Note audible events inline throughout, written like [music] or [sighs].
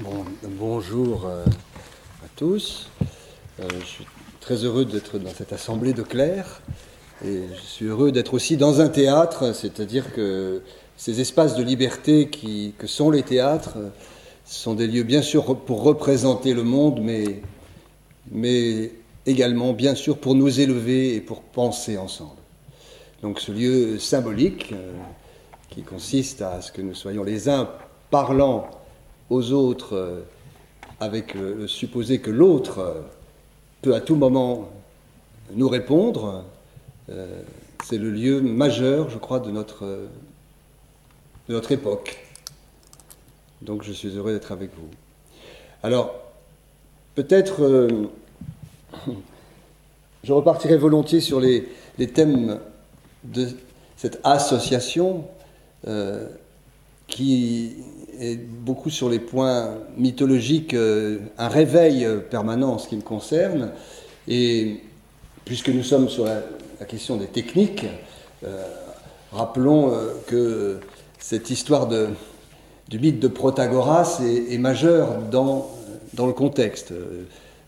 Bon, bonjour euh, à tous. Euh, je suis très heureux d'être dans cette assemblée de clercs et je suis heureux d'être aussi dans un théâtre, c'est-à-dire que ces espaces de liberté qui, que sont les théâtres euh, sont des lieux bien sûr pour représenter le monde, mais, mais également bien sûr pour nous élever et pour penser ensemble. Donc ce lieu symbolique qui consiste à ce que nous soyons les uns parlant aux autres euh, avec le supposé que l'autre euh, peut à tout moment nous répondre, euh, c'est le lieu majeur, je crois, de notre, de notre époque. Donc je suis heureux d'être avec vous. Alors, peut-être, je repartirai volontiers sur les, les, thèmes de cette association qui est beaucoup sur les points mythologiques, euh, un réveil euh, permanent en ce qui me concerne. Et puisque nous sommes sur la, question des techniques, euh, rappelons que cette histoire du mythe de Protagoras est, majeure dans, dans le contexte.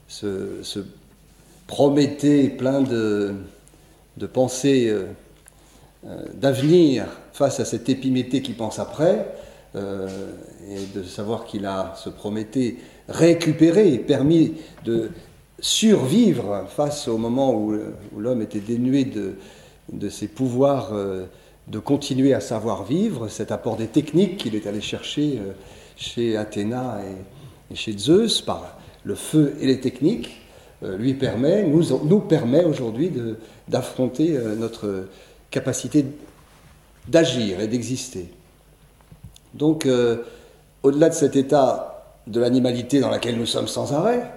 Ce, ce Prométhée plein de, de pensées d'avenir face à cet Épiméthée qui pense après, euh, et de savoir qu'il a, se promettait, récupéré, permis de survivre face au moment où, l'homme était dénué de, ses pouvoirs euh, de continuer à savoir vivre, cet apport des techniques qu'il est allé chercher euh, chez Athéna et, chez Zeus par le feu et les techniques, lui permet, nous permet aujourd'hui d'affronter notre capacité d'agir et d'exister. Donc, euh, au-delà de cet état de l'animalité dans lequel nous sommes sans arrêt,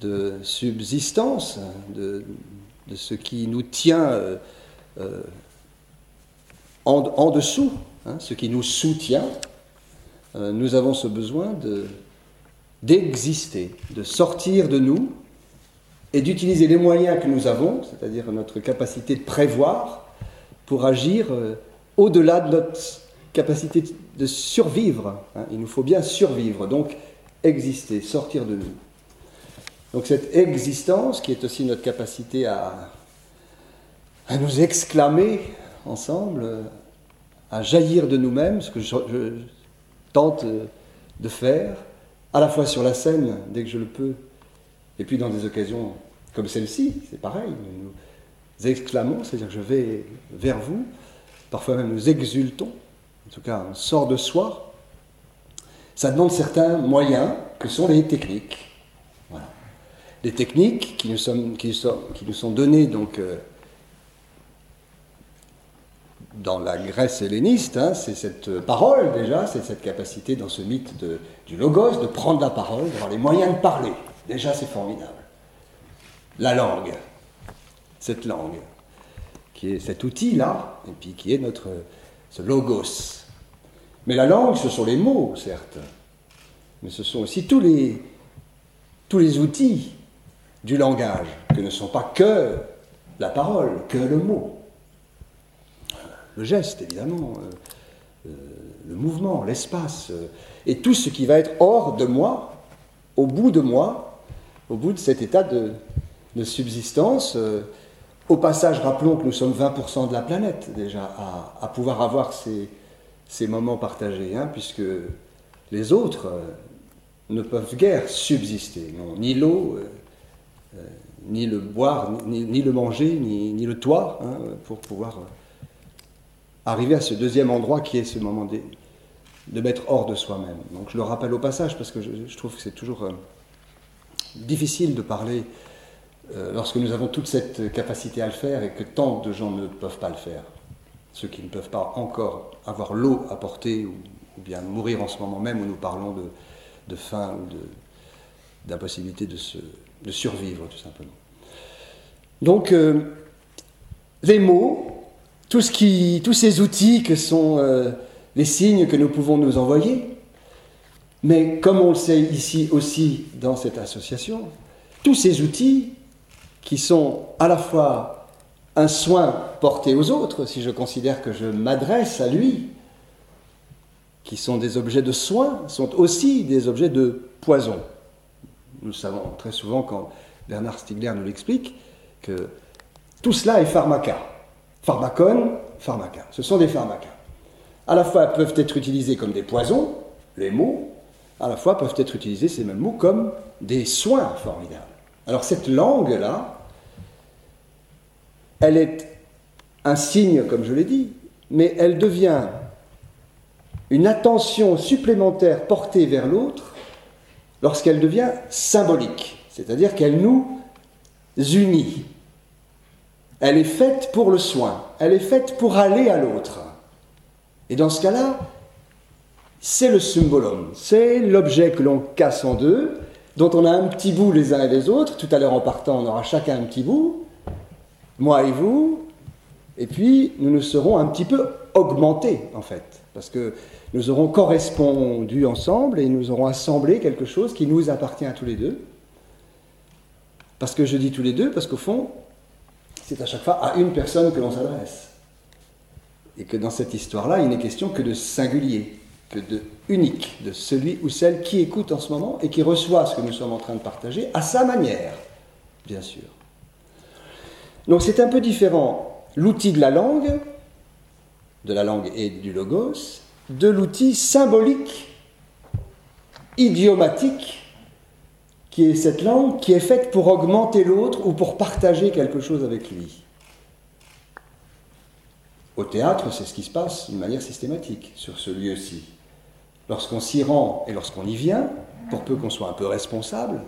de subsistance, de, ce qui nous tient euh, euh, en, dessous, hein, ce qui nous soutient, nous avons ce besoin d'exister, de sortir de nous et d'utiliser les moyens que nous avons, c'est-à-dire notre capacité de prévoir, pour agir au-delà de notre capacité de survivre. Hein. Il nous faut bien survivre, donc exister, sortir de nous. Donc cette existence, qui est aussi notre capacité à, à nous exclamer ensemble, à jaillir de nous-mêmes, ce que je, tente de faire, à la fois sur la scène, dès que je le peux, et puis dans des occasions comme celle-ci, c'est pareil, nous nous exclamons, c'est-à-dire que je vais vers vous, parfois même nous exultons, en tout cas on sort de soi, ça demande certains moyens que sont les techniques. Voilà. Les techniques qui nous, sont, données donc, euh, dans la Grèce helléniste, hein, c'est cette parole déjà, c'est cette capacité dans ce mythe du logos de prendre la parole, d'avoir les moyens de parler. Déjà c'est formidable. La langue, cette langue, qui est cet outil-là, et puis qui est notre ce logos. Mais la langue, ce sont les mots, certes, mais ce sont aussi tous les, tous les outils du langage, que ne sont pas que la parole, que le mot. Le geste, évidemment, euh, euh, le mouvement, l'espace, euh, et tout ce qui va être hors de moi, au bout de moi, au bout de cet état de, subsistance. Au passage, rappelons que nous sommes 20% de la planète déjà à, pouvoir avoir ces, ces moments partagés, hein, puisque les autres euh, ne peuvent guère subsister. Ni l'eau, euh, euh, ni le boire, ni, le manger, ni, le toit, hein, pour pouvoir arriver à ce deuxième endroit qui est ce moment de, mettre hors de soi-même. Donc je le rappelle au passage parce que je, trouve que c'est toujours difficile de parler lorsque nous avons toute cette capacité à le faire et que tant de gens ne peuvent pas le faire, ceux qui ne peuvent pas encore avoir l'eau à porter ou, bien mourir en ce moment même où nous parlons de, faim ou d'impossibilité de, de, survivre tout simplement. Donc euh, les mots, qui, tous ces outils que sont euh, les signes que nous pouvons nous envoyer, mais comme on le sait ici aussi dans cette association, tous ces outils qui sont à la fois un soin porté aux autres, si je considère que je m'adresse à lui, qui sont des objets de soins, sont aussi des objets de poison. Nous savons très souvent, quand Bernard Stiegler nous l'explique, que tout cela est pharmaca. Pharmacone, pharmaca. Ce sont des pharmacas. À la fois peuvent être utilisés comme des poisons, les mots, à la fois peuvent être utilisés ces mêmes mots comme des soins formidables. Alors cette langue-là, elle est un signe, comme je l'ai dit, mais elle devient une attention supplémentaire portée vers l'autre lorsqu'elle devient symbolique, c'est-à-dire qu'elle nous unit. Elle est faite pour le soin, elle est faite pour aller à l'autre. Et dans ce cas-là, c'est le symbolum, c'est l'objet que l'on casse en deux, dont on a un petit bout les uns et les autres. Tout à l'heure en partant, on aura chacun un petit bout, moi et vous, et puis nous nous serons un petit peu augmentés en fait, parce que nous aurons correspondu ensemble et nous aurons assemblé quelque chose qui nous appartient à tous les deux. Parce que je dis tous les deux, parce qu'au fond, c'est à chaque fois à une personne que l'on s'adresse. Et que dans cette histoire-là, il n'est question que de singulier, que de unique, de celui ou celle qui écoute en ce moment et qui reçoit ce que nous sommes en train de partager à sa manière, bien sûr. Donc c'est un peu différent l'outil de la langue, de la langue et du logos, de l'outil symbolique, idiomatique, qui est cette langue qui est faite pour augmenter l'autre ou pour partager quelque chose avec lui. Au théâtre, c'est ce qui se passe d'une manière systématique sur ce lieu-ci. Lorsqu'on s'y rend et lorsqu'on y vient, pour peu qu'on soit un peu responsable,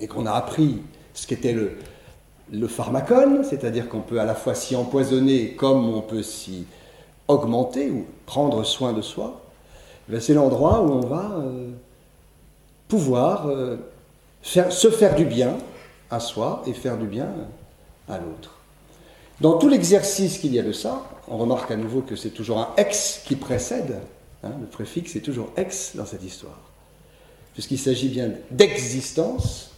et qu'on a appris ce qu'était le, le pharmacone, c'est-à-dire qu'on peut à la fois s'y empoisonner comme on peut s'y augmenter ou prendre soin de soi, ben, c'est l'endroit où on va euh, pouvoir euh, se faire du bien à soi et faire du bien à l'autre. Dans tout l'exercice qu'il y a de ça, on remarque à nouveau que c'est toujours un ex qui précède, hein, le préfixe est toujours ex dans cette histoire, puisqu'il s'agit bien d'existence,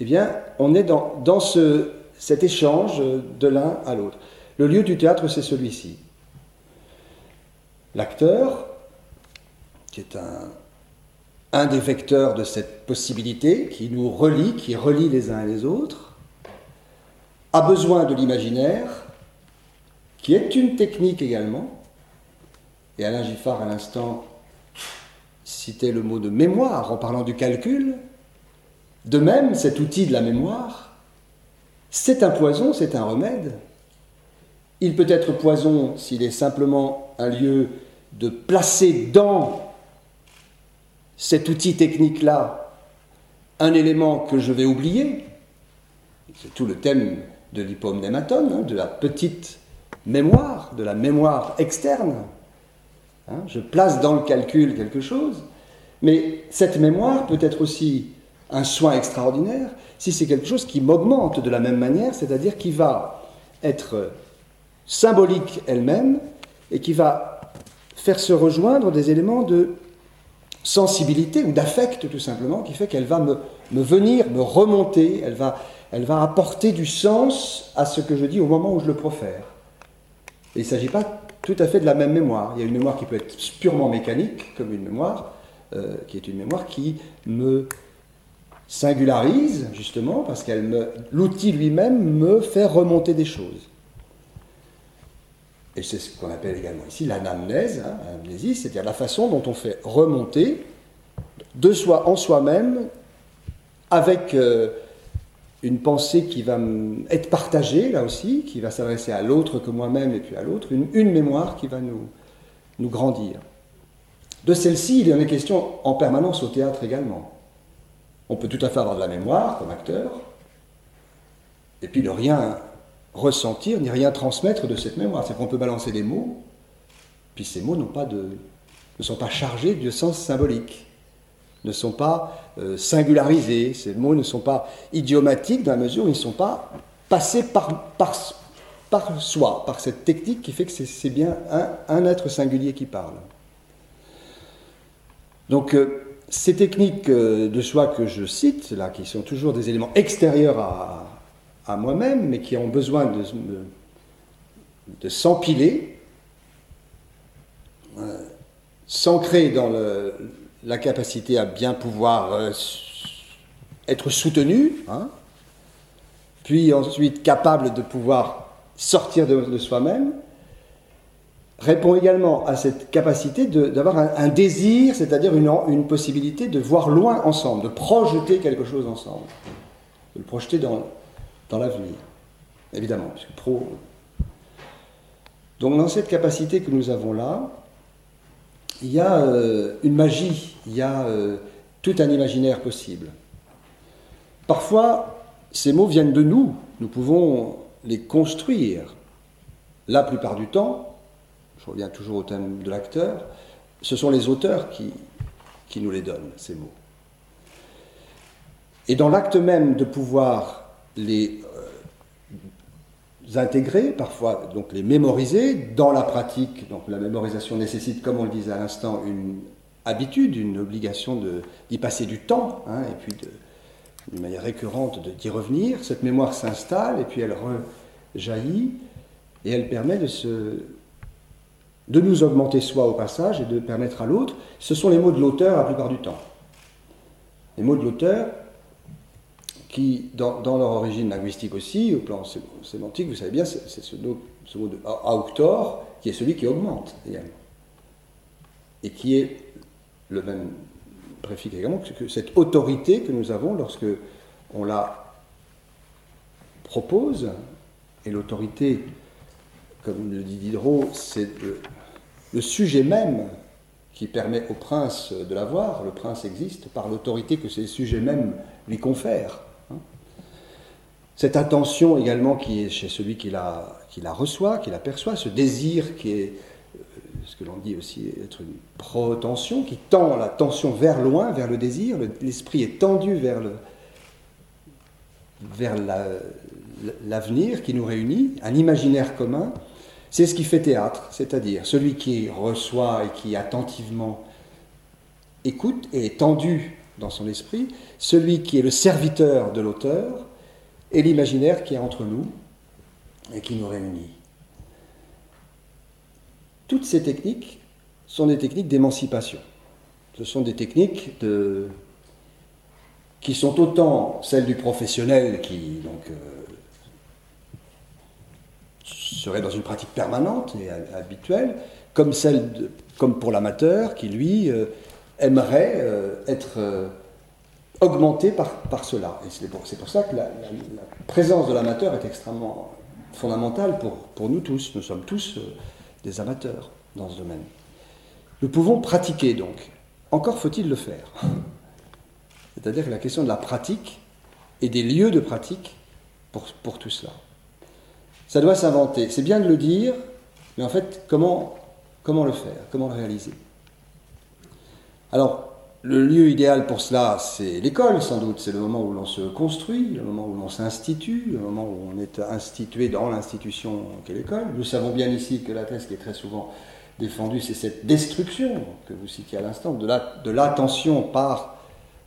eh bien, on est dans, dans ce, cet échange de l'un à l'autre. Le lieu du théâtre, c'est celui-ci. L'acteur, qui est un, un des vecteurs de cette possibilité, qui nous relie, qui relie les uns et les autres, a besoin de l'imaginaire, qui est une technique également. Et Alain Giffard, à l'instant, citait le mot de mémoire en parlant du calcul. De même, cet outil de la mémoire, c'est un poison, c'est un remède. Il peut être poison s'il est simplement un lieu de placer dans cet outil technique-là un élément que je vais oublier. C'est tout le thème de l'hypomnématone, hein, de la petite mémoire, de la mémoire externe. Hein. je place dans le calcul quelque chose, mais cette mémoire peut être aussi un soin extraordinaire si c'est quelque chose qui m'augmente de la même manière, c'est-à-dire qui va être symbolique elle-même et qui va faire se rejoindre des éléments de sensibilité ou d'affect tout simplement, qui fait qu'elle va me, venir, me remonter, elle va, elle va apporter du sens à ce que je dis au moment où je le profère. Et il ne s'agit pas tout à fait de la même mémoire. Il y a une mémoire qui peut être purement mécanique, comme une mémoire, euh, qui est une mémoire qui me singularise, justement, parce qu'elle l'outil lui-même me fait remonter des choses. Et c'est ce qu'on appelle également ici l'anamnèse, hein, c'est-à-dire la façon dont on fait remonter de soi en soi-même avec euh, une pensée qui va être partagée là aussi, qui va s'adresser à l'autre que moi-même et puis à l'autre, une, une, mémoire qui va nous, nous grandir. De celle-ci, il y en est question en permanence au théâtre également. On peut tout à fait avoir de la mémoire comme acteur, et puis ne rien ressentir ni rien transmettre de cette mémoire. C'est qu'on peut balancer des mots, puis ces mots pas de, ne sont pas chargés de sens symbolique, ne sont pas euh, singularisés, ces mots ne sont pas idiomatiques dans la mesure où ils ne sont pas passés par, soi, par cette technique qui fait que c'est bien un, un, être singulier qui parle. Donc, euh, ces techniques euh, de soi que je cite, là, qui sont toujours des éléments extérieurs à, moi-même, mais qui ont besoin de, s'empiler, s'ancrer dans la capacité à bien pouvoir euh, être soutenu, hein, puis ensuite capable de pouvoir sortir de, soi-même, répond également à cette capacité d'avoir un, désir, c'est-à-dire une, une, possibilité de voir loin ensemble, de projeter quelque chose ensemble, de le projeter dans, dans l'avenir, évidemment. Donc dans cette capacité que nous avons là, il y a euh, une magie, il y a euh, tout un imaginaire possible. Parfois, ces mots viennent de nous, nous pouvons les construire. La plupart du temps, je reviens toujours au thème de l'acteur, ce sont les auteurs qui, qui nous les donnent, ces mots. Et dans l'acte même de pouvoir les euh, intégrer, parfois donc les mémoriser dans la pratique, donc la mémorisation nécessite, comme on le disait à l'instant, une habitude, une obligation d'y passer du temps, hein, et puis d'une manière récurrente d'y revenir. Cette mémoire s'installe et puis elle rejaillit et elle permet de, se, de nous augmenter soi au passage et de permettre à l'autre. Ce sont les mots de l'auteur la plupart du temps. Les mots de l'auteur qui, dans, leur origine linguistique aussi, au plan sémantique, vous savez bien, c'est ce, mot de auctor qui est celui qui augmente également. Et qui est le même préfixe également que cette autorité que nous avons lorsque on la propose, et l'autorité, comme le dit Diderot, c'est le, sujet même qui permet au prince de l'avoir. Le prince existe par l'autorité que ces sujets mêmes lui confèrent. Hein. Cette attention également qui est chez celui qui la, qui reçoit, qui la perçoit, ce désir qui est ce que l'on dit aussi être une protension, qui tend la tension vers loin, vers le désir. L'esprit est tendu vers l'avenir qui nous réunit, un imaginaire commun. C'est ce qui fait théâtre, c'est-à-dire celui qui reçoit et qui attentivement écoute et est tendu dans son esprit, celui qui est le serviteur de l'auteur, et l'imaginaire qui est entre nous et qui nous réunit. Toutes ces techniques sont des techniques d'émancipation. Ce sont des techniques qui sont autant celles du professionnel qui donc, euh, serait dans une pratique permanente et habituelle, comme, celle comme pour l'amateur qui, lui, euh, aimerait euh, être augmenté par, cela. C'est pour, pour, ça que la, présence de l'amateur est extrêmement fondamentale pour, nous tous. Nous sommes tous des amateurs dans ce domaine. Nous pouvons pratiquer donc. Encore faut-il le faire. [laughs] C'est-à-dire que la question de la pratique et des lieux de pratique pour tout cela. Ça doit s'inventer. C'est bien de le dire, mais en fait, comment, comment le faire Comment le réaliser? Alors, le lieu idéal pour cela, c'est l'école, sans doute. C'est le moment où l'on se construit, le moment où l'on s'institue, le moment où on est institué dans l'institution qu'est l'école. Nous savons bien ici que la thèse qui est très souvent défendue, c'est cette destruction que vous citiez à l'instant, de l'attention par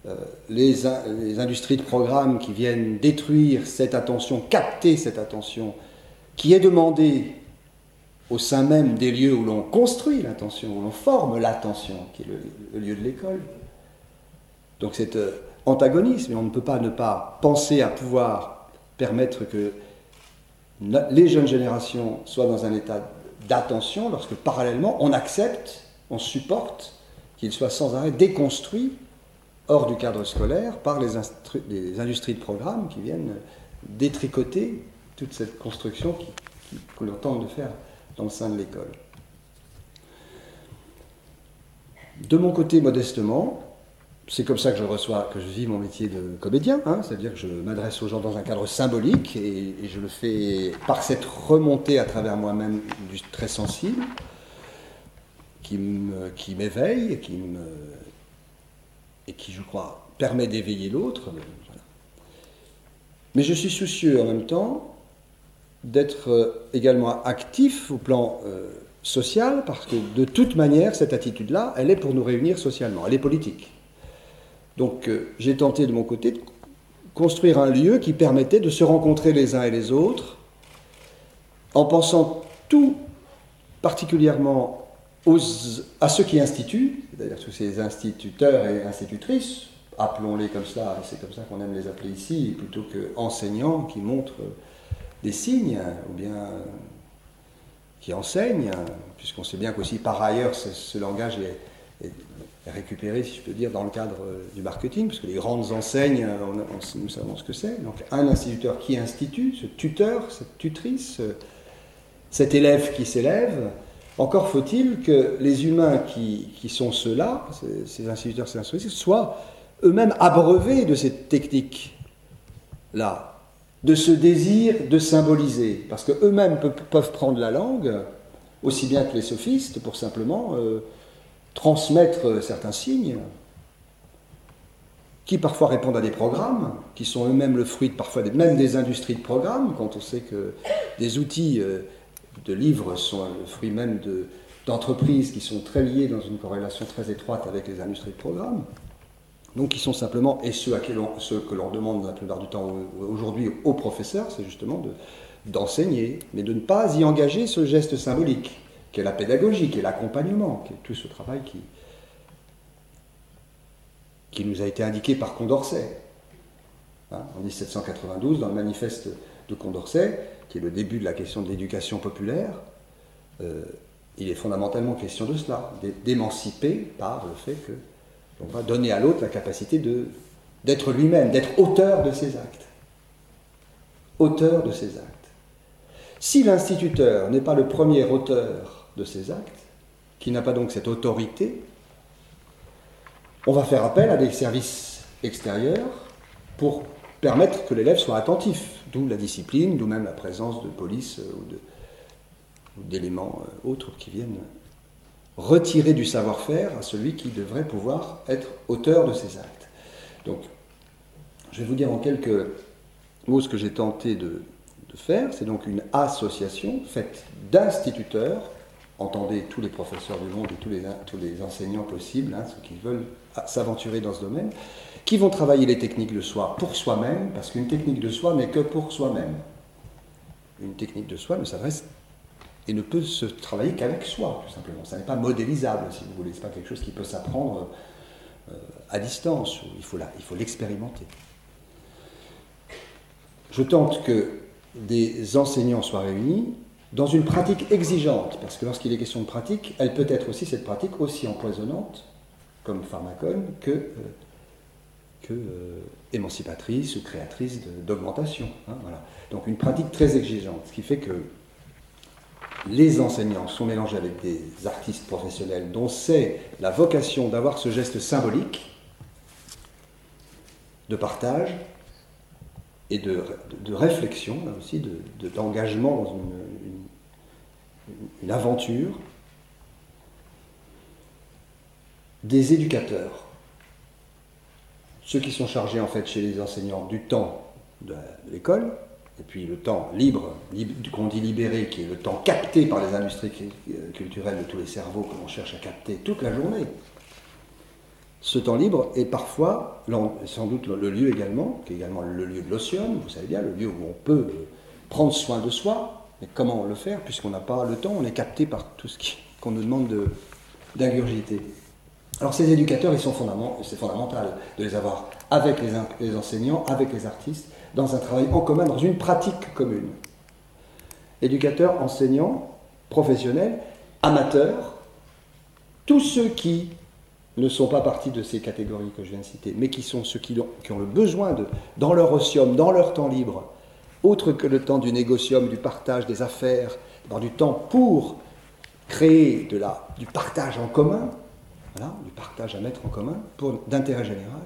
euh, les, les, industries de programme qui viennent détruire cette attention, capter cette attention, qui est demandée au sein même des lieux où l'on construit l'attention, où l'on forme l'attention, qui est le lieu de l'école. Donc c'est euh, antagonisme, et on ne peut pas ne pas penser à pouvoir permettre que les jeunes générations soient dans un état d'attention lorsque parallèlement on accepte, on supporte qu'ils soient sans arrêt déconstruits hors du cadre scolaire par les, industries de programme qui viennent détricoter toute cette construction que l'on tente de faire dans le sein de l'école. De mon côté, modestement, c'est comme ça que je reçois, que je vis mon métier de comédien, hein, c'est-à-dire que je m'adresse aux gens dans un cadre symbolique et, je le fais par cette remontée à travers moi-même du très sensible qui m'éveille qui et, et qui, je crois, permet d'éveiller l'autre. Mais je suis soucieux en même temps d'être euh, également actif au plan euh, social parce que de toute manière, cette attitude-là, elle est pour nous réunir socialement, elle est politique. Donc euh, j'ai tenté de mon côté de construire un lieu qui permettait de se rencontrer les uns et les autres en pensant tout particulièrement à ceux qui instituent, c'est-à-dire tous ces instituteurs et institutrices, appelons-les comme ça, c'est comme ça qu'on aime les appeler ici, plutôt que enseignants qui montrent des signes, ou bien qui enseignent, puisqu'on sait bien qu'aussi par ailleurs ce, langage est, récupéré, si je peux dire, dans le cadre du marketing, parce que les grandes enseignes, nous savons ce que c'est. Donc un instituteur qui institue, ce tuteur, cette tutrice, cet élève qui s'élève, encore faut-il que les humains qui, sont ceux-là, ces instituteurs, ces institutrices, soient eux-mêmes abreuvés de cette technique-là, de ce désir de symboliser, parce qu'eux-mêmes peuvent prendre la langue, aussi bien que les sophistes, pour simplement euh, transmettre certains signes, qui parfois répondent à des programmes, qui sont eux-mêmes le fruit parfois même des industries de programmes, quand on sait que des outils euh, de livres sont le fruit même d'entreprises qui sont très liées dans une corrélation très étroite avec les industries de programmes. Donc, qui sont simplement, et ceux, à qui que l'on demande la plupart du temps aujourd'hui aux professeurs, c'est justement d'enseigner, mais de ne pas y engager ce geste symbolique, qui est la pédagogie, qui est l'accompagnement, qui est tout ce travail qui, qui nous a été indiqué par Condorcet. Hein, en 1792, dans le manifeste de Condorcet, qui est le début de la question de l'éducation populaire, euh, il est fondamentalement question de cela, d'émanciper par le fait que on va donner à l'autre la capacité d'être lui-même, d'être auteur de ses actes. Auteur de ses actes. Si l'instituteur n'est pas le premier auteur de ses actes, qui n'a pas donc cette autorité, on va faire appel à des services extérieurs pour permettre que l'élève soit attentif, d'où la discipline, d'où même la présence de police euh, ou d'éléments euh, autres qui viennent retirer du savoir-faire à celui qui devrait pouvoir être auteur de ces actes. Donc, je vais vous dire en quelques mots ce que j'ai tenté de, faire. C'est donc une association faite d'instituteurs, entendez tous les professeurs du monde et tous les, enseignants possibles, hein, ceux qui veulent s'aventurer dans ce domaine, qui vont travailler les techniques de soi pour soi-même, parce qu'une technique de soi n'est que pour soi-même. Une technique de soi ne s'adresse et ne peut se travailler qu'avec soi, tout simplement. Ça n'est pas modélisable, si vous voulez. Ce n'est pas quelque chose qui peut s'apprendre euh, à distance. Il faut, l'expérimenter. Je tente que des enseignants soient réunis dans une pratique exigeante, parce que lorsqu'il est question de pratique, elle peut être aussi, cette pratique, aussi empoisonnante, comme pharmacone, que, euh, que euh, émancipatrice ou créatrice d'augmentation. Hein, voilà. Donc une pratique très exigeante, ce qui fait que les enseignants sont mélangés avec des artistes professionnels dont c'est la vocation d'avoir ce geste symbolique de partage et de, réflexion, là aussi, d'engagement dans une, aventure, des éducateurs, ceux qui sont chargés en fait chez les enseignants du temps de l'école, et puis le temps libre, qu'on dit libéré, qui est le temps capté par les industries culturelles de tous les cerveaux que l'on cherche à capter toute la journée. Ce temps libre est parfois, sans doute le lieu également, qui est également le lieu de l'otium, vous savez bien, le lieu où on peut prendre soin de soi, mais comment le faire, puisqu'on n'a pas le temps, on est capté par tout ce qu'on nous demande d'ingurgiter. Alors ces éducateurs, c'est fondamental de les avoir avec les enseignants, avec les artistes, dans un travail en commun, dans une pratique commune. Éducateurs, enseignants, professionnels, amateurs, tous ceux qui ne sont pas partie de ces catégories que je viens de citer, mais qui sont ceux qui ont, le besoin de, dans leur osium, dans leur temps libre, autre que le temps du négocium, du partage des affaires, dans du temps pour créer du partage en commun, du partage à mettre en commun, d'intérêt général,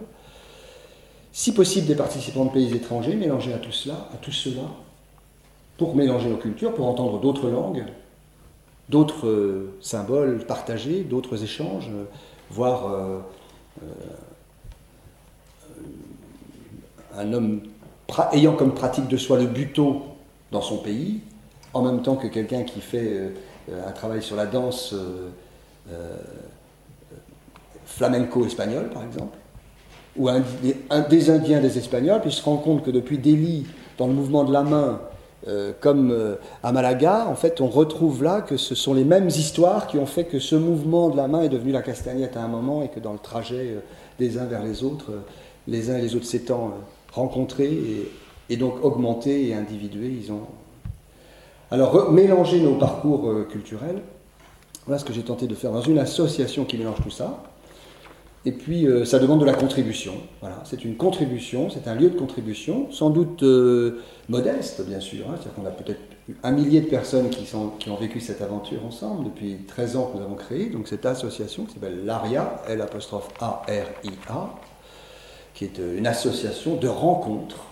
si possible des participants de pays étrangers, mélangés à tout cela, à tout cela, pour mélanger nos cultures, pour entendre d'autres langues, d'autres euh, symboles partagés, d'autres échanges, euh, voire euh, un homme ayant comme pratique de soi le buto dans son pays, en même temps que quelqu'un qui fait un travail sur la danse flamenco-espagnole, par exemple ou un, des Indiens des Espagnols, puis se rend compte que depuis Delhi, dans le mouvement de la main, euh, comme euh, à Malaga, en fait, on retrouve là que ce sont les mêmes histoires qui ont fait que ce mouvement de la main est devenu la castagnette à un moment et que dans le trajet euh, des uns vers les autres, les uns et les autres s'étant rencontrés et, donc augmentés et individués, ils ont. Alors, mélanger nos parcours culturels, voilà ce que j'ai tenté de faire dans une association qui mélange tout ça. Et puis, euh, ça demande de la contribution. Voilà, c'est une contribution, c'est un lieu de contribution, sans doute euh, modeste, bien sûr. Hein. C'est-à-dire qu'on a peut-être un millier de personnes qui, ont vécu cette aventure ensemble depuis 13 ans que nous avons créé. Donc, cette association qui s'appelle l'ARIA, L-A-R-I-A, qui est euh, une association de rencontres,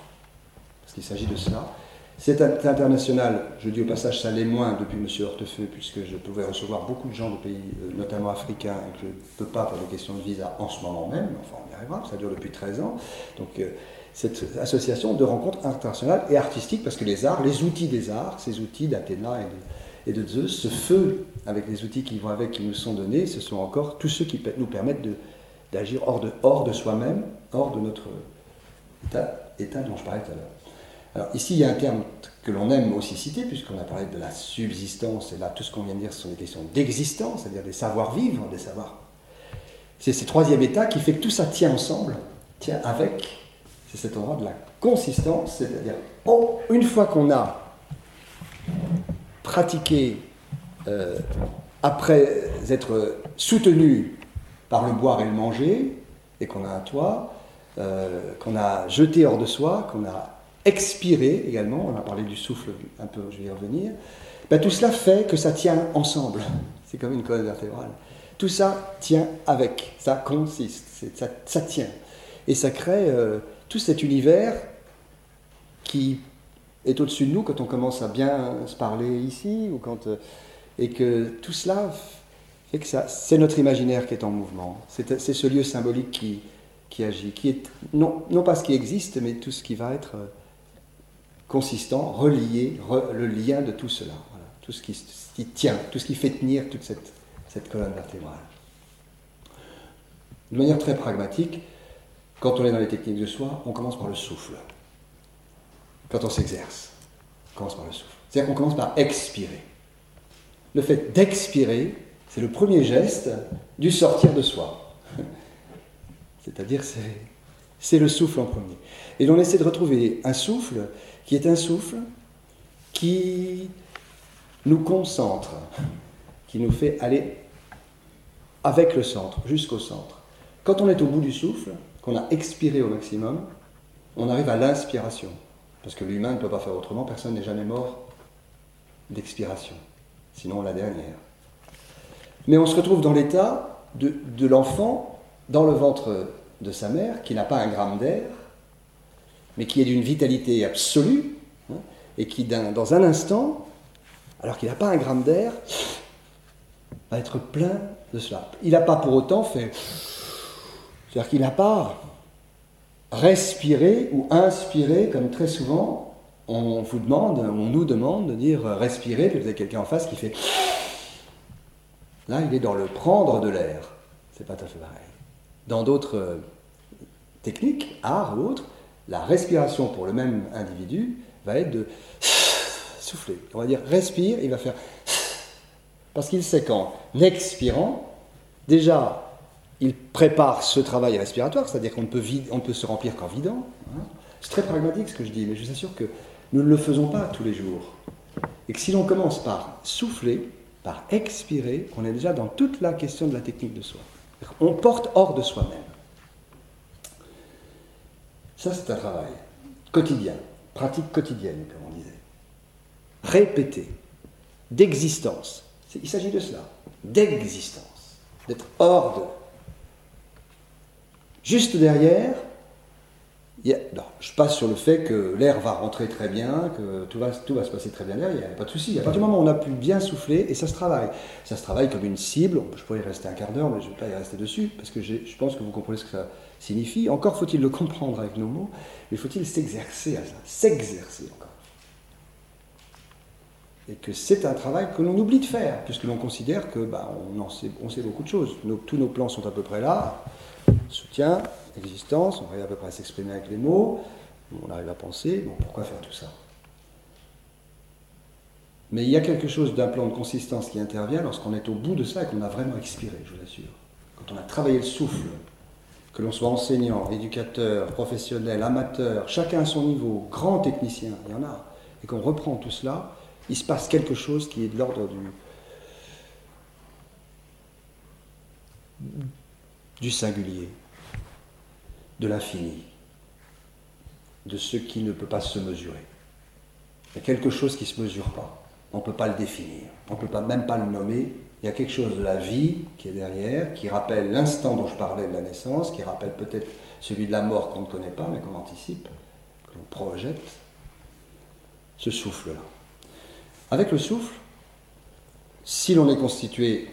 parce qu'il s'agit de cela, c'est international, je dis au passage, ça l'est moins depuis M. Hortefeux, puisque je pouvais recevoir beaucoup de gens de pays, euh, notamment africains, et que je ne peux pas pour des questions de visa en ce moment même, enfin on y arrivera, ça dure depuis 13 ans. Donc euh, cette association de rencontres internationales et artistiques, parce que les arts, les outils des arts, ces outils d'Athéna et de, Zeus, ce feu avec les outils qui vont avec, qui nous sont donnés, ce sont encore tous ceux qui nous permettent d'agir hors de, soi-même, hors de notre état dont je parlais tout à l'heure. Alors ici, il y a un terme que l'on aime aussi citer, puisqu'on a parlé de la subsistance, et là, tout ce qu'on vient de dire, ce sont des questions d'existence, c'est-à-dire des savoir-vivre, des savoirs. C'est ce troisième état qui fait que tout ça tient ensemble, tient avec, c'est cet endroit de la consistance, c'est-à-dire, oh, une fois qu'on a pratiqué, euh, après être soutenu par le boire et le manger, et qu'on a un toit, euh, qu'on a jeté hors de soi, qu'on a expirer également, on a parlé du souffle un peu, je vais y revenir, ben, tout cela fait que ça tient ensemble. [laughs] C'est comme une colonne vertébrale. Tout ça tient avec, ça consiste, ça, ça, tient. Et ça crée euh, tout cet univers qui est au-dessus de nous quand on commence à bien se parler ici, ou quand, euh, et que tout cela fait que c'est notre imaginaire qui est en mouvement. C'est, ce lieu symbolique qui, qui agit, qui est non, non pas ce qui existe, mais tout ce qui va être euh, consistant, relié, le lien de tout cela, tout ce qui, tient, tout ce qui fait tenir toute cette, cette colonne vertébrale. De manière très pragmatique, quand on est dans les techniques de soi, on commence par le souffle. Quand on s'exerce, on commence par le souffle. C'est-à-dire qu'on commence par expirer. Le fait d'expirer, c'est le premier geste du sortir de soi. [laughs] C'est-à-dire, c'est le souffle en premier. Et l'on essaie de retrouver un souffle qui est un souffle qui nous concentre, qui nous fait aller avec le centre, jusqu'au centre. Quand on est au bout du souffle, qu'on a expiré au maximum, on arrive à l'inspiration. Parce que l'humain ne peut pas faire autrement, personne n'est jamais mort d'expiration. Sinon, la dernière. Mais on se retrouve dans l'état de, l'enfant dans le ventre de sa mère, qui n'a pas un gramme d'air, mais qui est d'une vitalité absolue, hein, et qui, dans un instant, alors qu'il n'a pas un gramme d'air, va être plein de cela. Il n'a pas pour autant fait. C'est-à-dire qu'il n'a pas respiré ou inspiré, comme très souvent on vous demande, on nous demande de dire respirer, puis vous avez quelqu'un en face qui fait. Là, il est dans le prendre de l'air. C'est pas tout à fait pareil. Dans d'autres euh, techniques, art ou autres, la respiration pour le même individu va être de [sighs] souffler. On va dire respire, il va faire [sighs] parce qu'il sait qu'en expirant, déjà, il prépare ce travail respiratoire, c'est-à-dire qu'on ne peut, se remplir qu'en vidant. Hein. C'est très pragmatique ce que je dis, mais je vous assure que nous ne le faisons pas tous les jours. Et que si l'on commence par souffler, par expirer, on est déjà dans toute la question de la technique de soi. On porte hors de soi-même. Ça, c'est un travail quotidien, pratique quotidienne, comme on disait. Répété, d'existence. Il s'agit de cela, d'existence, d'être hors de. Juste derrière, je passe sur le fait que l'air va rentrer très bien, que tout va, tout va se passer très bien derrière, il n'y a pas de souci. À partir du moment où on a pu bien souffler, et ça se travaille. Ça se travaille comme une cible, je pourrais y rester un quart d'heure, mais je ne vais pas y rester dessus, parce que je pense que vous comprenez ce que ça signifie. Encore faut-il le comprendre avec nos mots, mais faut-il s'exercer à ça, s'exercer encore. Et que c'est un travail que l'on oublie de faire, puisque l'on considère que bah, on, sait, beaucoup de choses. tous nos plans sont à peu près là, soutien, existence, on arrive à peu près à s'exprimer avec les mots, on arrive à penser, bon, pourquoi faire tout ça? Mais il y a quelque chose d'un plan de consistance qui intervient lorsqu'on est au bout de ça et qu'on a vraiment expiré, je vous l'assure. Quand on a travaillé le souffle, que l'on soit enseignant, éducateur, professionnel, amateur, chacun à son niveau, grand technicien, il y en a, et qu'on reprend tout cela, il se passe quelque chose qui est de l'ordre du, du singulier, de l'infini, de ce qui ne peut pas se mesurer. Il y a quelque chose qui ne se mesure pas. On ne peut pas le définir. On ne peut pas, même pas le nommer. Il y a quelque chose de la vie qui est derrière, qui rappelle l'instant dont je parlais de la naissance, qui rappelle peut-être celui de la mort qu'on ne connaît pas, mais qu'on anticipe, que l'on projette. Ce souffle-là. Avec le souffle, si l'on est constitué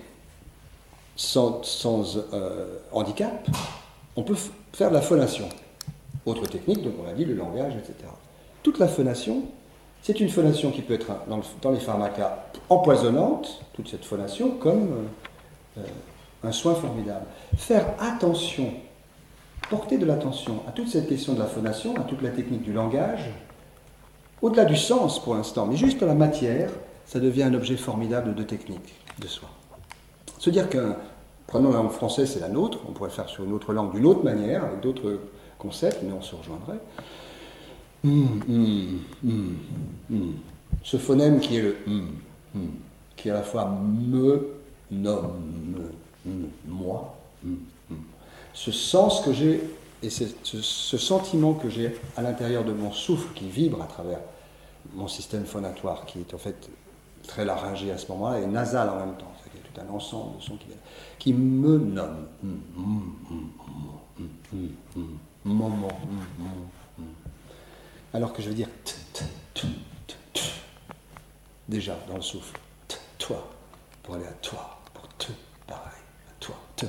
sans, euh, handicap, on peut faire de la phonation. Autre technique, donc on a dit le langage, etc. Toute la phonation, c'est une phonation qui peut être dans, les pharmacas empoisonnante, toute cette phonation, comme euh, euh, un soin formidable. Faire attention, porter de l'attention à toute cette question de la phonation, à toute la technique du langage, au-delà du sens pour l'instant, mais juste à la matière, ça devient un objet formidable de technique de soi. Se dire qu'un, prenons la langue française, c'est la nôtre, on pourrait faire sur une autre langue d'une autre manière, avec d'autres concepts, mais on se rejoindrait. Hum, hum, hum, Ce phonème qui est le qui est à la fois me, nomme, moi, ce sens que j'ai et ce, ce, sentiment que j'ai à l'intérieur de mon souffle qui vibre à travers mon système phonatoire, qui est en fait très laryngé à ce moment-là et nasal en même temps, c'est tout un ensemble de sons qui, qui me nomme. Moment. Alors que je veux dire déjà dans le souffle. Toi, pour aller à toi, pour te, pareil, à toi, te.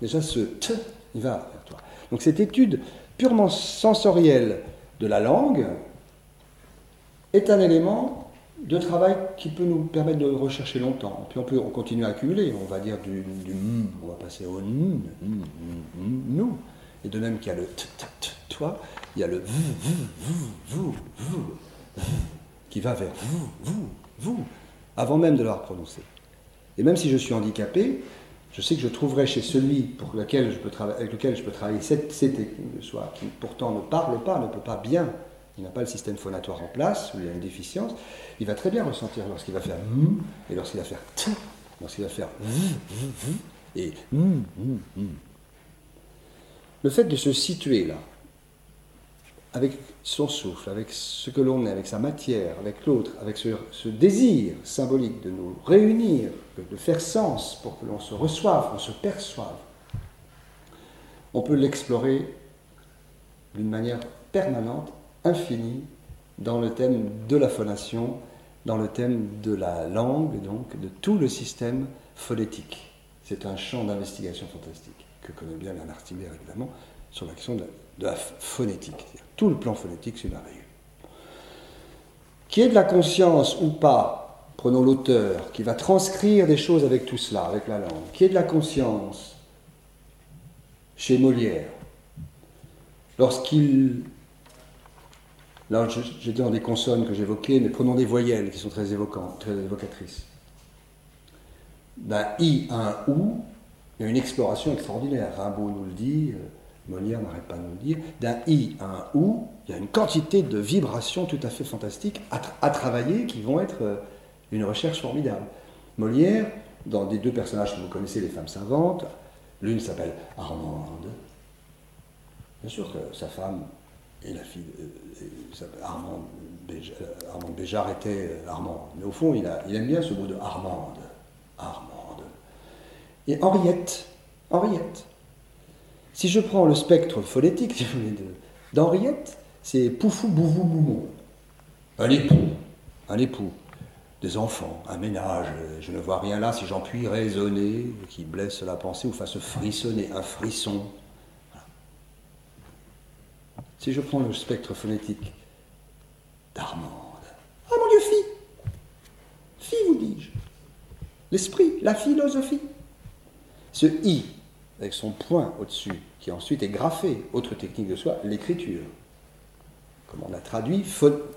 Déjà ce te, il va vers toi. Donc cette étude purement sensorielle de la langue est un élément de travail qui peut nous permettre de rechercher longtemps. Puis on peut on continue à accumuler, on va dire du, du on va passer au nous. Et de même qu'il y a le t, t, t, toi, il y a le v, v, v, v, v, qui va vers vous, vous, vous, avant même de l'avoir prononcé. Et même si je suis handicapé, je sais que je trouverai chez celui pour lequel je peux avec lequel je peux travailler cette, ces techniques de soi, qui pourtant ne parle pas, ne peut pas bien, il n'a pas le système phonatoire en place, ou il a une déficience, il va très bien ressentir lorsqu'il va faire et lorsqu'il va faire t, lorsqu'il va faire v, v, v, et m, m, m. Le fait de se situer là, avec son souffle, avec ce que l'on est, avec sa matière, avec l'autre, avec ce, désir symbolique de nous réunir, de, faire sens pour que l'on se reçoive, on se perçoive, on peut l'explorer d'une manière permanente, infinie, dans le thème de la phonation, dans le thème de la langue, donc de tout le système phonétique. C'est un champ d'investigation fantastique que connaît bien Bernard Stimer, évidemment, sur la question de la phonétique tout le plan phonétique, c'est merveilleux. Qui est de la conscience ou pas, prenons l'auteur, qui va transcrire des choses avec tout cela, avec la langue, qui est de la conscience chez Molière, lorsqu'il Là, j'étais dans des consonnes que j'évoquais, mais prenons des voyelles qui sont très évocantes, très évocatrices. D'un i à un ou, il y a une exploration extraordinaire. Rimbaud nous le dit, euh, Molière n'arrête pas de nous le dire, d'un i à un ou, il y a une quantité de vibrations tout à fait fantastiques à, travailler qui vont être euh, une recherche formidable. Molière, dans des deux personnages que vous connaissez, les femmes savantes, l'une s'appelle Armande. Bien sûr que sa femme et la fille, euh, euh, Armande Béjar était Armande. Mais au fond, il aime bien ce mot de Armande. Armande. Et Henriette, Henriette, si je prends le spectre phonétique, [laughs] d'Henriette, c'est poufou, bouvou, moumon. Un époux, un époux, des enfants, un ménage. Je ne vois rien là si j'en puis raisonner, qui blesse la pensée ou fasse frissonner, un frisson. Si je prends le spectre phonétique d'Armande, ah mon Dieu, fille Fille, vous dis-je L'esprit, la philosophie. Ce i, avec son point au-dessus, qui ensuite est graffé. Autre technique de soi, l'écriture. Comme on a traduit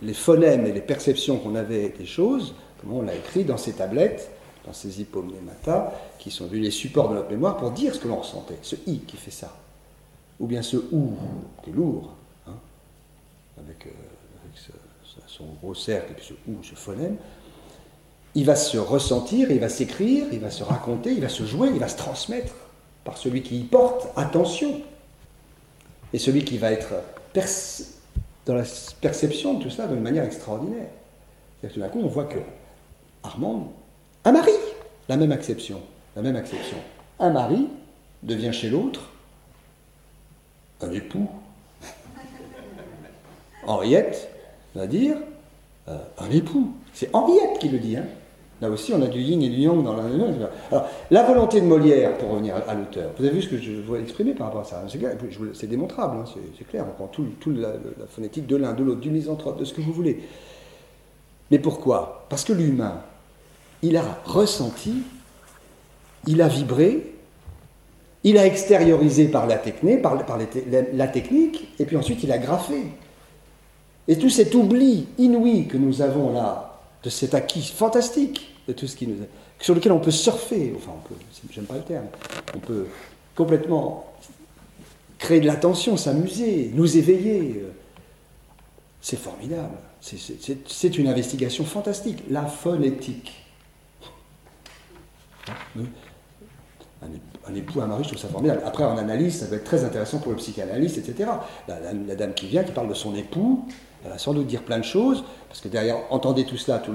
les phonèmes et les perceptions qu'on avait des choses, comment on l'a écrit dans ces tablettes, dans ces hypomnématas, qui sont devenus les supports de notre mémoire pour dire ce que l'on ressentait. Ce i qui fait ça. Ou bien ce ou, qui est lourd, hein, avec, euh, son gros cercle et puis ce ou, ce phonème. Il va se ressentir, il va s'écrire, il va se raconter, il va se jouer, il va se transmettre par celui qui y porte attention. Et celui qui va être dans la perception de tout ça d'une manière extraordinaire. C'est-à-dire tout d'un coup, on voit que Armand, un mari, la même acception, la même acception. Un mari devient chez l'autre un époux. Henriette va dire euh, un époux. C'est Henriette qui le dit. Hein. Là aussi, on a du yin et du yang dans la. Alors, la volonté de Molière, pour revenir à, l'auteur, vous avez vu ce que je voulais exprimer par rapport à ça C'est démontrable, hein, c'est clair. On prend tout, la, la, phonétique de l'un, de l'autre, du misanthrope, de ce que vous voulez. Mais pourquoi? Parce que l'humain, il a ressenti, il a vibré, il a extériorisé par la technique, par, la, technique, et puis ensuite il a graffé. Et tout cet oubli inouï que nous avons là, de cet acquis fantastique, de tout ce qui nous sur lequel on peut surfer, enfin on peut, j'aime pas le terme, on peut complètement créer de l'attention, s'amuser, nous éveiller. C'est formidable. C'est une investigation fantastique. La phonétique. Un, époux, un mari, je trouve ça formidable. Après, en analyse, ça va être très intéressant pour le psychanalyste, etc. La, dame qui vient, qui parle de son époux, elle sans doute dire plein de choses, parce que derrière, entendez tout cela, tous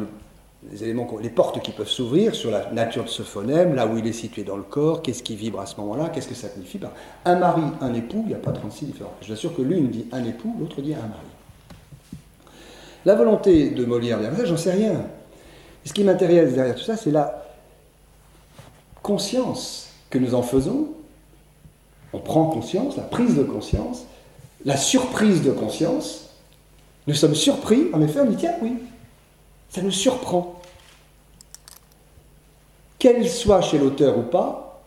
les éléments, les portes qui peuvent s'ouvrir sur la nature de ce phonème, là où il est situé dans le corps, qu'est-ce qui vibre à ce moment-là, qu'est-ce que ça signifie? Un mari, un époux, il n'y a pas 36 différences. Je vous assure que l'une dit un époux, l'autre dit un mari. La volonté de Molière derrière ça, j'en sais rien. ce qui m'intéresse derrière tout ça, c'est la conscience que nous en faisons, on prend conscience, la prise de conscience, la surprise de conscience, nous sommes surpris, en effet, on dit tiens, oui, ça nous surprend. Qu'elle soit chez l'auteur ou pas,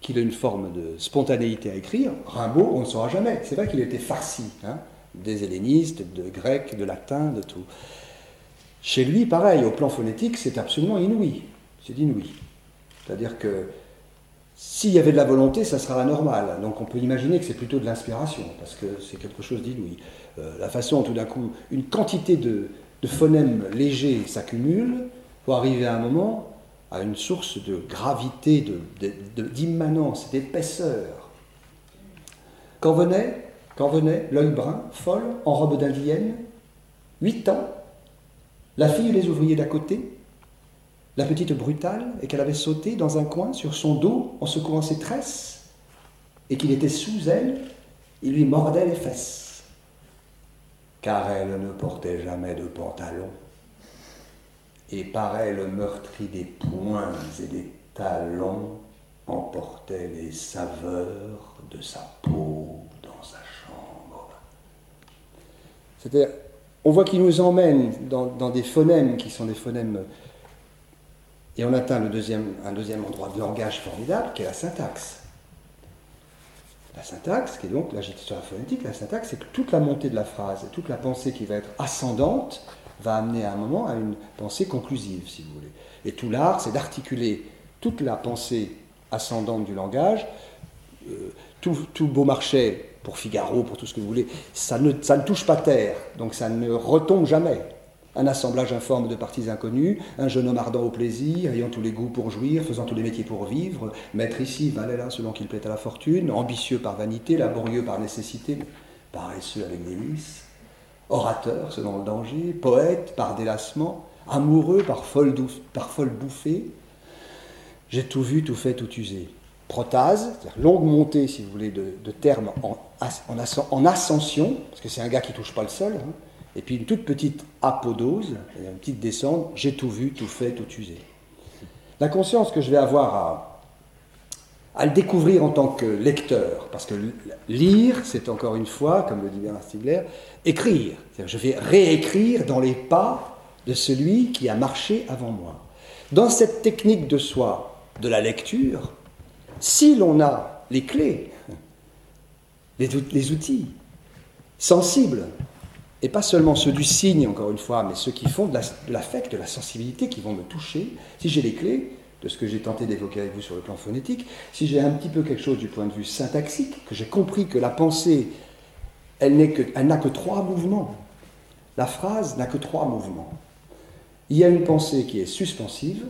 qu'il ait une forme de spontanéité à écrire, Rimbaud, on ne saura jamais. C'est vrai qu'il était farci, hein, des hellénistes, de grecs, de latin, de tout. Chez lui, pareil, au plan phonétique, c'est absolument inouï. C'est inouï. C'est-à-dire que s'il y avait de la volonté, ça sera la normale. Donc on peut imaginer que c'est plutôt de l'inspiration, parce que c'est quelque chose d'inouï. Euh, la façon, tout d'un coup, une quantité de, phonèmes légers s'accumule pour arriver à un moment à une source de gravité, d'immanence, d'épaisseur. Quand venait, quand venait l'œil brun, folle, en robe d'indienne, huit ans, la fille et les ouvriers d'à côté, la petite brutale, et qu'elle avait sauté dans un coin sur son dos en secouant ses tresses, et qu'il était sous elle, il lui mordait les fesses. Car elle ne portait jamais de pantalon, et par elle meurtri des poings et des talons emportait les saveurs de sa peau dans sa chambre. C'est-à-dire, on voit qu'il nous emmène dans, dans, des phonèmes qui sont des phonèmes et on atteint un deuxième endroit de langage formidable, qui est la syntaxe. La syntaxe, qui est donc la phonétique, la syntaxe, c'est que toute la montée de la phrase, toute la pensée qui va être ascendante, va amener à un moment à une pensée conclusive, si vous voulez. Et tout l'art, c'est d'articuler toute la pensée ascendante du langage, euh, tout, tout beau marché pour Figaro, pour tout ce que vous voulez, ça ne touche pas terre, donc ça ne retombe jamais un assemblage informe de parties inconnues, un jeune homme ardent au plaisir, ayant tous les goûts pour jouir, faisant tous les métiers pour vivre, maître ici, valet là, selon qu'il plaît à la fortune, ambitieux par vanité, laborieux par nécessité, paresseux avec délice, orateur selon le danger, poète par délassement, amoureux par folle, par folle bouffée. J'ai tout vu, tout fait, tout usé. Protase, c'est-à-dire longue montée, si vous voulez, de, termes en, en, ascension, parce que c'est un gars qui touche pas le sol, hein, et puis une toute petite apodose, une petite descente, j'ai tout vu, tout fait, tout usé. La conscience que je vais avoir à, le découvrir en tant que lecteur, parce que lire, c'est encore une fois, comme le dit Bernard Stiegler, écrire. Je vais réécrire dans les pas de celui qui a marché avant moi. Dans cette technique de soi, de la lecture, si l'on a les clés, les outils sensibles et pas seulement ceux du signe, encore une fois, mais ceux qui font de l'affect, de, la sensibilité, qui vont me toucher, si j'ai les clés de ce que j'ai tenté d'évoquer avec vous sur le plan phonétique, si j'ai un petit peu quelque chose du point de vue syntaxique, que j'ai compris que la pensée, elle n'a que, que trois mouvements. La phrase n'a que trois mouvements. Il y a une pensée qui est suspensive,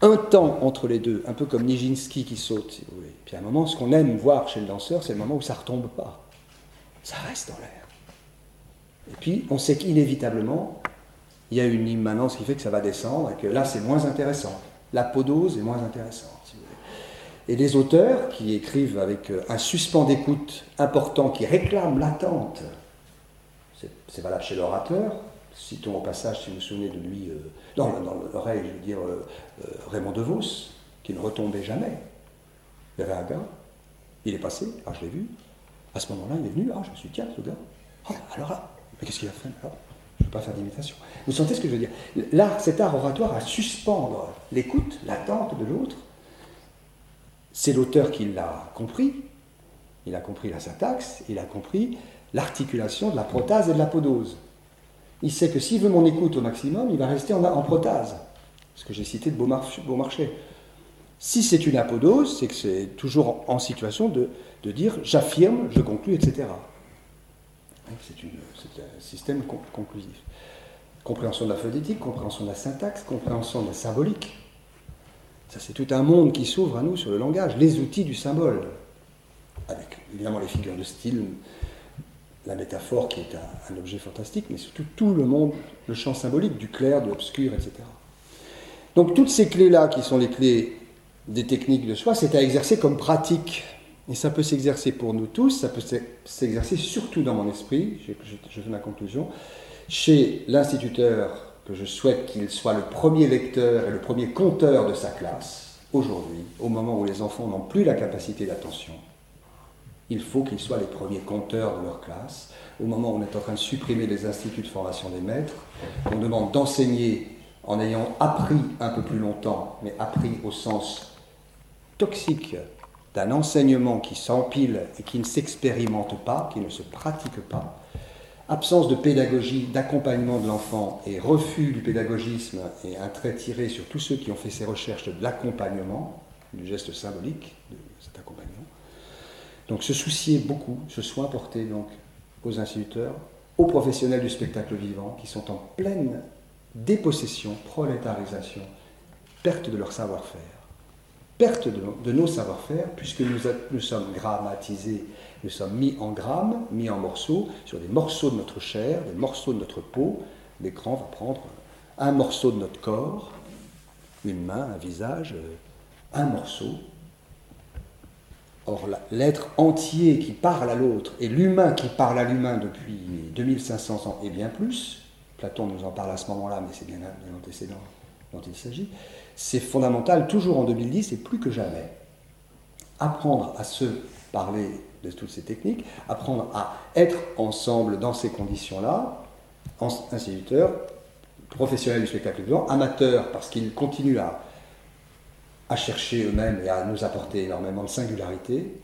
un temps entre les deux, un peu comme Nijinsky qui saute, si vous voulez. Puis à un moment, ce qu'on aime voir chez le danseur, c'est le moment où ça ne retombe pas. Ça reste dans l'air. Et puis, on sait qu'inévitablement, il y a une immanence qui fait que ça va descendre et que là, c'est moins intéressant. La podose est moins intéressante. Et les auteurs qui écrivent avec euh, un suspens d'écoute important, qui réclament l'attente, c'est valable chez l'orateur. Citons au passage, si vous vous souvenez de lui, euh, dans, l'oreille, je veux dire, euh, Raymond DeVos, qui ne retombait jamais. Il y avait un gars, il est passé, ah, je l'ai vu. À ce moment-là, il est venu, ah, je me suis dit, tiens, ce gars. Ah, alors qu'est-ce qu'il a fait Je ne peux pas faire d'imitation. Vous sentez ce que je veux dire L'art, cet art oratoire à suspendre l'écoute, l'attente de l'autre. C'est l'auteur qui l'a compris. Il a compris la syntaxe, il a compris l'articulation de la protase et de la podose. Il sait que s'il veut mon écoute au maximum, il va rester en, en protase. Ce que j'ai cité de Beaumarchais. Si c'est une apodose, c'est que c'est toujours en situation de, de dire j'affirme, je conclus, etc. C'est un système conclusif. Compréhension de la phonétique, compréhension de la syntaxe, compréhension de la symbolique. Ça, c'est tout un monde qui s'ouvre à nous sur le langage, les outils du symbole, avec évidemment les figures de style, la métaphore qui est un, objet fantastique, mais surtout tout le monde, le champ symbolique, du clair, de l'obscur, etc. Donc toutes ces clés-là, qui sont les clés des techniques de soi, c'est à exercer comme pratique et ça peut s'exercer pour nous tous, ça peut s'exercer surtout dans mon esprit, je, fais ma conclusion, chez l'instituteur que je souhaite qu'il soit le premier lecteur et le premier compteur de sa classe, aujourd'hui, au moment où les enfants n'ont plus la capacité d'attention. Il faut qu'ils soient les premiers compteurs de leur classe, au moment où on est en train de supprimer les instituts de formation des maîtres, on demande d'enseigner en ayant appris un peu plus longtemps, mais appris au sens toxique d'un enseignement qui s'empile et qui ne s'expérimente pas, qui ne se pratique pas, absence de pédagogie, d'accompagnement de l'enfant et refus du pédagogisme et un trait tiré sur tous ceux qui ont fait ces recherches de l'accompagnement, du geste symbolique de cet accompagnement. Donc se soucier beaucoup, ce soin porté donc aux instituteurs, aux professionnels du spectacle vivant qui sont en pleine dépossession, prolétarisation, perte de leur savoir-faire perte de, nos savoir-faire, puisque nous, sommes grammatisés, nous sommes mis en grammes, mis en morceaux, sur des morceaux de notre chair, des morceaux de notre peau. L'écran va prendre un morceau de notre corps, une main, un visage, euh, un morceau. Or, l'être entier qui parle à l'autre et l'humain qui parle à l'humain depuis 2500 ans et bien plus, Platon nous en parle à ce moment-là, mais c'est bien, bien antécédent dont il s'agit, c'est fondamental, toujours en 2010 et plus que jamais. Apprendre à se parler de toutes ces techniques, apprendre à être ensemble dans ces conditions-là, instituteurs, professionnels du spectacle vivant, amateurs parce qu'ils continuent à, à chercher eux-mêmes et à nous apporter énormément de singularité.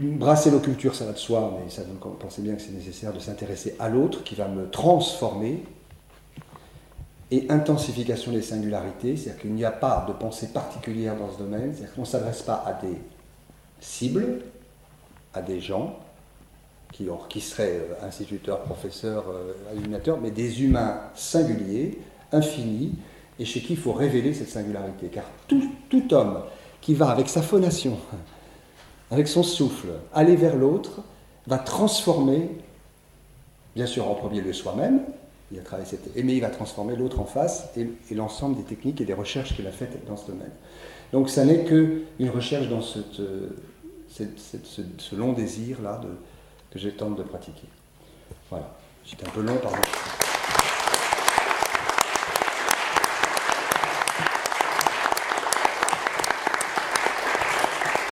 Brasser nos cultures, ça va de soi, mais ça, vous pensez bien que c'est nécessaire de s'intéresser à l'autre qui va me transformer, et intensification des singularités, c'est-à-dire qu'il n'y a pas de pensée particulière dans ce domaine, c'est-à-dire qu'on ne s'adresse pas à des cibles, à des gens qui, qui seraient euh, instituteurs, professeurs, euh, illuminateurs, mais des humains singuliers, infinis, et chez qui il faut révéler cette singularité. Car tout, tout homme qui va avec sa phonation, [laughs] avec son souffle, aller vers l'autre, va transformer, bien sûr en premier lieu soi-même, il a travaillé cette... mais il va transformer l'autre en face et, l'ensemble des techniques et des recherches qu'il a faites dans ce domaine. Donc ça n'est qu'une recherche dans cette, ce, long désir-là que j'ai tente de pratiquer. Voilà. J'étais un peu long, pardon.